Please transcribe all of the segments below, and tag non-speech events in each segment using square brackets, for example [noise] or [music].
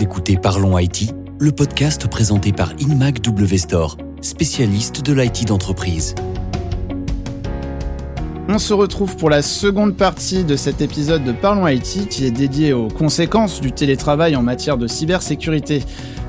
Vous écoutez Parlons IT, le podcast présenté par Inmac W Store, spécialiste de l'IT d'entreprise. On se retrouve pour la seconde partie de cet épisode de Parlons IT qui est dédié aux conséquences du télétravail en matière de cybersécurité.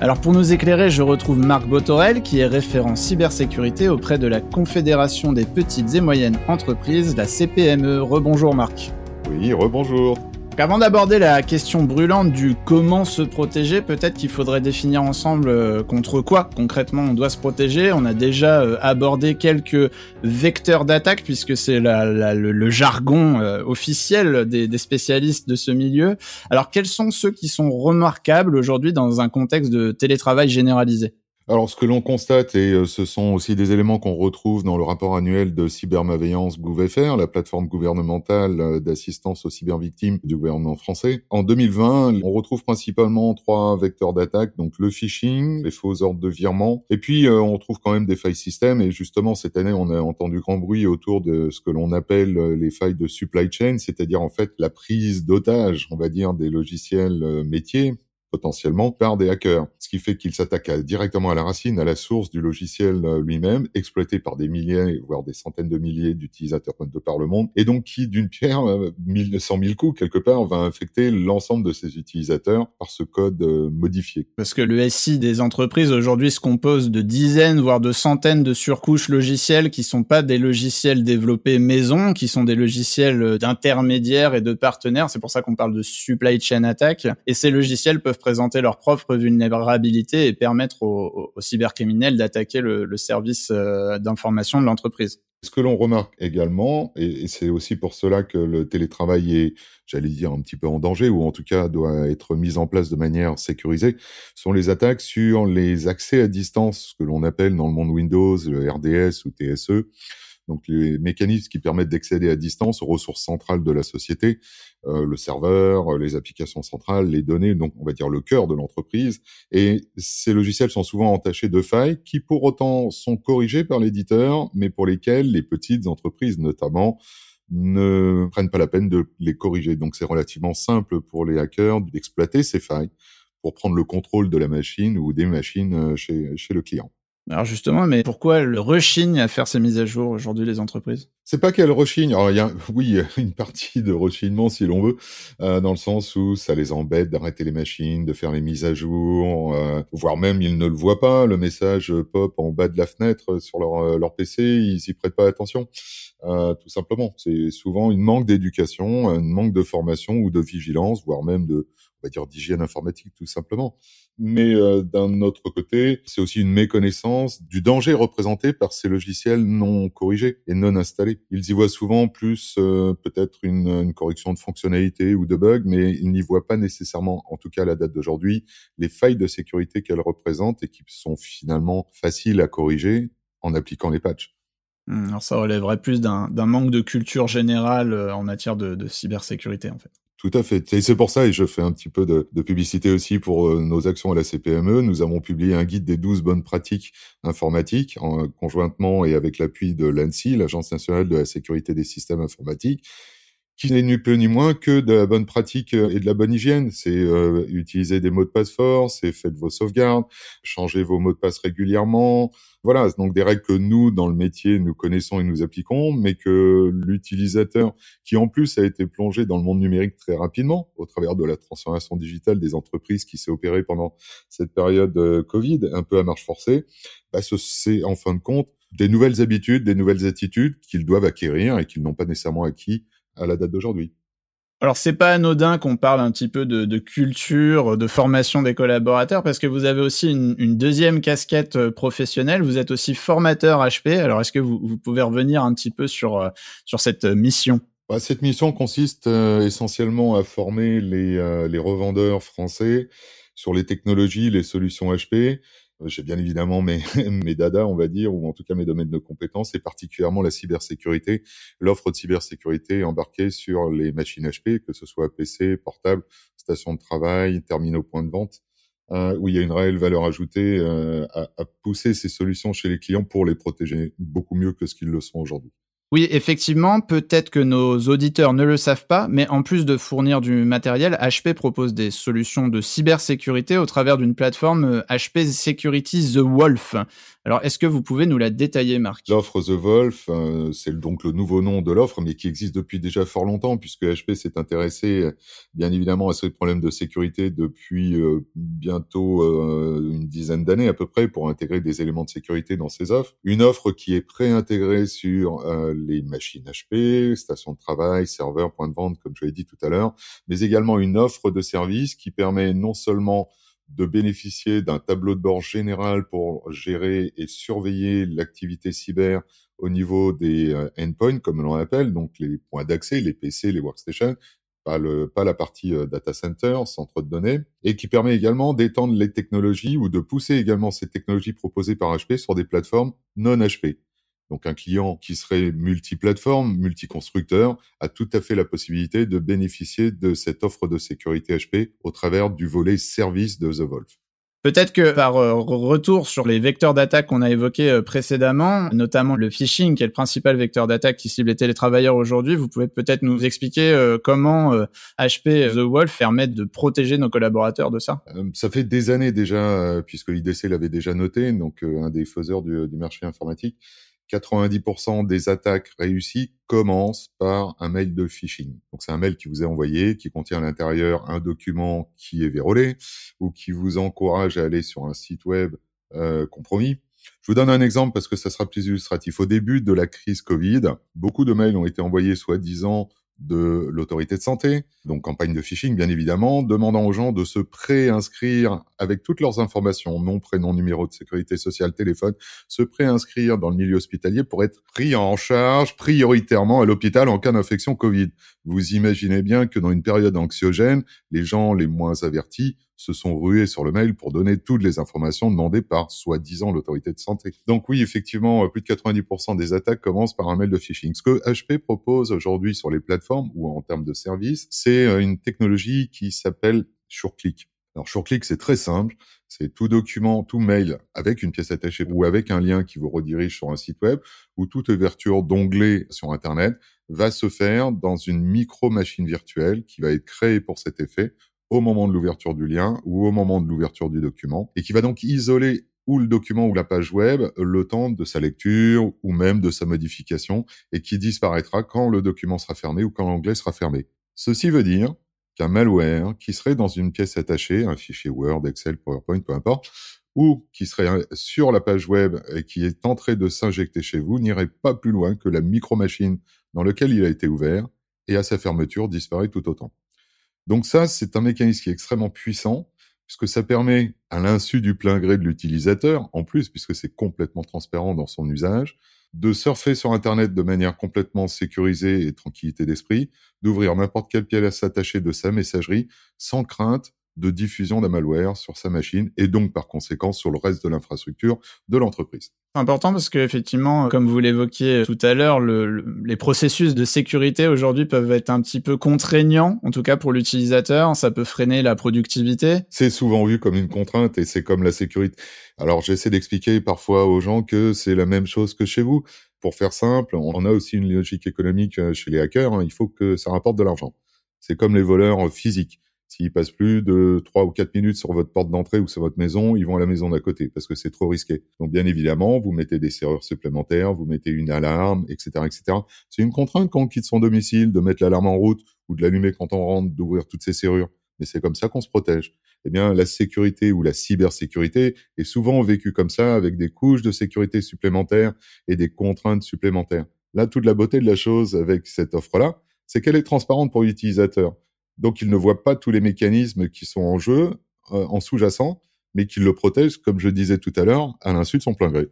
Alors pour nous éclairer, je retrouve Marc Botorel qui est référent cybersécurité auprès de la Confédération des petites et moyennes entreprises, la CPME. Rebonjour Marc. Oui, rebonjour. Avant d'aborder la question brûlante du comment se protéger, peut-être qu'il faudrait définir ensemble euh, contre quoi concrètement on doit se protéger. On a déjà euh, abordé quelques vecteurs d'attaque puisque c'est le, jargon euh, officiel des, des, spécialistes de ce milieu. Alors quels sont ceux qui sont remarquables aujourd'hui dans un contexte de télétravail généralisé? Alors, ce que l'on constate, et euh, ce sont aussi des éléments qu'on retrouve dans le rapport annuel de cybermalveillance GouVFR, la plateforme gouvernementale euh, d'assistance aux cybervictimes du gouvernement français. En 2020, on retrouve principalement trois vecteurs d'attaque, donc le phishing, les faux ordres de virement, et puis euh, on retrouve quand même des failles système. Et justement, cette année, on a entendu grand bruit autour de ce que l'on appelle les failles de supply chain, c'est-à-dire en fait la prise d'otage, on va dire, des logiciels métiers potentiellement par des hackers, ce qui fait qu'ils s'attaquent directement à la racine, à la source du logiciel euh, lui-même, exploité par des milliers, voire des centaines de milliers d'utilisateurs de par le monde, et donc qui, d'une pierre, euh, mille, cent mille coups, quelque part, va infecter l'ensemble de ces utilisateurs par ce code euh, modifié. Parce que le SI des entreprises aujourd'hui se compose de dizaines, voire de centaines de surcouches logicielles qui sont pas des logiciels développés maison, qui sont des logiciels d'intermédiaires et de partenaires. C'est pour ça qu'on parle de supply chain attack. Et ces logiciels peuvent présenter leurs propres vulnérabilités et permettre aux, cybercriminels d'attaquer le, service euh, d'information de l'entreprise. Ce que l'on remarque également, et c'est aussi pour cela que le télétravail est, j'allais dire, un petit peu en danger, ou en tout cas doit être mis en place de manière sécurisée, sont les attaques sur les accès à distance, que l'on appelle dans le monde Windows le RDS ou TSE, donc les mécanismes qui permettent d'accéder à distance aux ressources centrales de la société, euh, le serveur, les applications centrales, les données, donc on va dire le cœur de l'entreprise. Et ces logiciels sont souvent entachés de failles qui pour autant sont corrigées par l'éditeur, mais pour lesquelles les petites entreprises notamment ne prennent pas la peine de les corriger. Donc c'est relativement simple pour les hackers d'exploiter ces failles pour prendre le contrôle de la machine ou des machines euh, chez, chez le client. Alors justement, mais pourquoi le rechigne à faire ces mises à jour aujourd'hui les entreprises? C'est pas qu'elles rechignent. Alors il y a, [laughs] oui, une partie de rechignement si l'on veut, euh, dans le sens où ça les embête d'arrêter les machines, de faire les mises à jour, euh, voire même ils ne le voient pas. Le message pop en bas de la fenêtre sur leur, euh, leur PC, ils y prêtent pas attention. Euh, tout simplement, c'est souvent une manque d'éducation, un manque de formation ou de vigilance, voire même de, on va dire d'hygiène informatique tout simplement. Mais euh, d'un autre côté, c'est aussi une méconnaissance du danger représenté par ces logiciels non corrigés et non installés. Ils y voient souvent plus euh, peut-être une, une, correction de fonctionnalité ou de bugs, mais ils n'y voient pas nécessairement, en tout cas à la date d'aujourd'hui, les failles de sécurité qu'elles représentent et qui sont finalement faciles à corriger en appliquant les patchs. Mmh, alors ça relèverait plus d'un manque de culture générale euh, en matière de, de cybersécurité en fait. Tout à fait. Et c'est pour ça, et je fais un petit peu de, publicité aussi pour euh, nos actions à la CPME, nous avons publié un guide des 12 bonnes pratiques informatiques, en, conjointement et avec l'appui de l'ANSI, l'Agence nationale de la sécurité des systèmes informatiques, qui n'est ni plus ni moins que de la bonne pratique euh, et de la bonne hygiène. C'est euh, utiliser des mots de passe forts, c'est faites vos sauvegardes, changez vos mots de passe régulièrement. Voilà, donc des règles que nous, dans le métier, nous connaissons et nous appliquons, mais que l'utilisateur, qui en plus a été plongé dans le monde numérique très rapidement, au travers de la transformation digitale des entreprises qui s'est opérée pendant cette période euh, Covid, un peu à marche forcée, bah, c'est en fin de compte des nouvelles habitudes, des nouvelles attitudes qu'ils doivent acquérir et qu'ils n'ont pas nécessairement acquis à la date d'aujourd'hui. Alors c'est pas anodin qu'on parle un petit peu de, de, culture, de formation des collaborateurs, parce que vous avez aussi une, une, deuxième casquette euh, professionnelle. Vous êtes aussi formateur HP. Alors est-ce que vous, vous, pouvez revenir un petit peu sur euh, sur cette mission? Bah, Cette mission consiste euh, essentiellement à former les, les revendeurs français sur les technologies, les solutions HP, j'ai bien évidemment mes, [laughs] mes dada, on va dire, ou en tout cas mes domaines de compétences, et particulièrement la cybersécurité, l'offre de cybersécurité embarquée sur les machines HP, que ce soit PC, portable, station de travail, terminaux points de vente, euh, où il y a une réelle valeur ajoutée euh, à, pousser ces solutions chez les clients pour les protéger beaucoup mieux que ce qu'ils le sont aujourd'hui. Oui, effectivement, peut-être que nos auditeurs ne le savent pas, mais en plus de fournir du matériel, HP propose des solutions de cybersécurité au travers d'une plateforme HP euh, Security The Wolf. Alors, est-ce que vous pouvez nous la détailler, Marc? L'offre The Wolf, euh, c'est donc le nouveau nom de l'offre, mais qui existe depuis déjà fort longtemps, puisque HP s'est intéressé, bien évidemment, à ce problème de sécurité depuis euh, bientôt euh, une dizaine d'années à peu près, pour intégrer des éléments de sécurité dans ses offres. Une offre qui est préintégrée sur les machines HP, stations de travail, serveurs, points de vente, comme je l'ai dit tout à l'heure, mais également une offre de service qui permet non seulement de bénéficier d'un tableau de bord général pour gérer et surveiller l'activité cyber au niveau des euh, endpoints, comme l'on appelle, donc les points d'accès, les PC, les workstations, pas, pas la partie euh, data center, centre de données, et qui permet également d'étendre les technologies ou de pousser également ces technologies proposées par HP sur des plateformes non HP. Donc un client qui serait multiplateforme, multiconstructeur, a tout à fait la possibilité de bénéficier de cette offre de sécurité HP au travers du volet service de The Wolf. Peut-être que par euh, retour sur les vecteurs d'attaque qu'on a évoqués euh, précédemment, notamment le phishing, qui est le principal vecteur d'attaque qui cible les télétravailleurs aujourd'hui, vous pouvez peut-être nous expliquer euh, comment HP The Wolf permet de protéger nos collaborateurs de ça? Ça fait des années déjà, puisque l'IDC l'avait déjà noté, donc un des faiseurs du, du marché informatique. 90% des attaques réussies commencent par un mail de phishing. Donc c'est un mail qui vous est envoyé, qui contient à l'intérieur un document qui est vérolé ou qui vous encourage à aller sur un site web euh, compromis. Je vous donne un exemple parce que ça sera plus illustratif. Au début de la crise Covid, beaucoup de mails ont été envoyés soi-disant de l'autorité de santé, donc campagne de phishing bien évidemment, demandant aux gens de se préinscrire avec toutes leurs informations, nom, prénom, numéro de sécurité sociale, téléphone, se préinscrire dans le milieu hospitalier pour être pris en charge prioritairement à l'hôpital en cas d'infection Covid. Vous imaginez bien que dans une période anxiogène, les gens les moins avertis se sont rués sur le mail pour donner toutes les informations demandées par soi-disant l'autorité de santé. Donc oui, effectivement, plus de 90% des attaques commencent par un mail de phishing. Ce que HP propose aujourd'hui sur les plateformes ou en termes de services, c'est euh, une technologie qui s'appelle SureClick. Alors SureClick, c'est très simple. C'est tout document, tout mail avec une pièce attachée ou avec un lien qui vous redirige sur un site web ou toute ouverture d'onglet sur Internet va se faire dans une micro-machine virtuelle qui va être créée pour cet effet au moment de l'ouverture du lien ou au moment de l'ouverture du document et qui va donc isoler ou le document ou la page web le temps de sa lecture ou même de sa modification et qui disparaîtra quand le document sera fermé ou quand l'onglet sera fermé. Ceci veut dire qu'un malware qui serait dans une pièce attachée, un fichier Word, Excel, PowerPoint, peu importe, ou qui serait sur la page web et qui est en train de s'injecter chez vous, n'irait pas plus loin que la micro-machine dans laquelle il a été ouvert et à sa fermeture disparaît tout autant. Donc ça, c'est un mécanisme qui est extrêmement puissant, puisque ça permet, à l'insu du plein gré de l'utilisateur, en plus, puisque c'est complètement transparent dans son usage, de surfer sur Internet de manière complètement sécurisée et tranquillité d'esprit, d'ouvrir n'importe quelle pièce attachée de sa messagerie sans crainte de diffusion d'un malware sur sa machine et donc par conséquent sur le reste de l'infrastructure de l'entreprise. C'est important parce que effectivement, comme vous l'évoquiez tout à l'heure, le, les processus de sécurité aujourd'hui peuvent être un petit peu contraignants, en tout cas pour l'utilisateur. Ça peut freiner la productivité. C'est souvent vu comme une contrainte et c'est comme la sécurité. Alors j'essaie d'expliquer parfois aux gens que c'est la même chose que chez vous. Pour faire simple, on a aussi une logique économique euh, chez les hackers. Hein. Il faut que ça rapporte de l'argent. C'est comme les voleurs physiques S'ils passent plus de 3 ou 4 minutes sur votre porte d'entrée ou sur votre maison, ils vont à la maison d'à côté parce que c'est trop risqué. Donc bien évidemment, vous mettez des serrures supplémentaires, vous mettez une alarme, etc., etc. C'est une contrainte quand on quitte son domicile de mettre l'alarme en route ou de l'allumer quand on rentre, d'ouvrir toutes ces serrures. Mais c'est comme ça qu'on se protège. Eh bien, la sécurité ou la cybersécurité est souvent vécue comme ça, avec des couches de sécurité supplémentaires et des contraintes supplémentaires. Là, toute la beauté de la chose avec cette offre-là, c'est qu'elle est transparente pour l'utilisateur. Donc, il ne voit pas tous les mécanismes qui sont en jeu, euh, en sous-jacent, mais qu'il le protège, comme je disais tout à l'heure, à l'insu de son plein gré.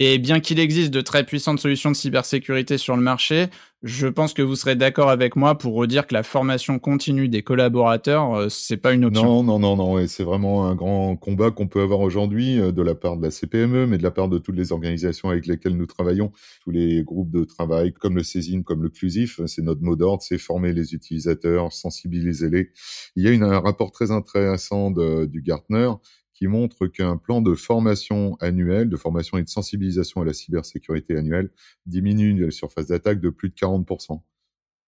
Et bien qu'il existe de très puissantes solutions de cybersécurité sur le marché, je pense que vous serez d'accord avec moi pour redire que la formation continue des collaborateurs, euh, c'est pas une option. Non, non, non, non. Et c'est vraiment un grand combat qu'on peut avoir aujourd'hui euh, de la part de la CPME, mais de la part de toutes les organisations avec lesquelles nous travaillons, tous les groupes de travail, comme le CESIN, comme le CLUSIF. C'est notre mot d'ordre, c'est former les utilisateurs, sensibiliser les. Il y a une, un rapport très intéressant du Gartner qui montrent qu'un plan de formation annuel, de formation et de sensibilisation à la cybersécurité annuelle, diminue la surface d'attaque de plus de 40%.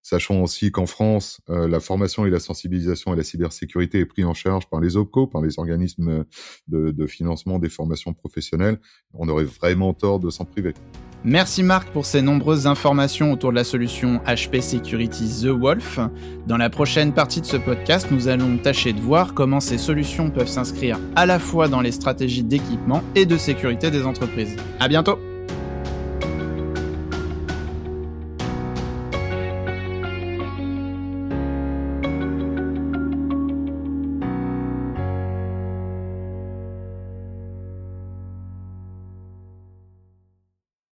Sachons aussi qu'en France, euh, la formation et la sensibilisation à la cybersécurité est prise en charge par les OPCO, par les organismes de financement des formations professionnelles. On aurait vraiment tort de s'en priver. Merci Marc pour ces nombreuses informations autour de la solution HP Security The Wolf. Dans la prochaine partie de ce podcast, nous allons tâcher de voir comment ces solutions peuvent s'inscrire à la fois dans les stratégies d'équipement et de sécurité des entreprises. À bientôt!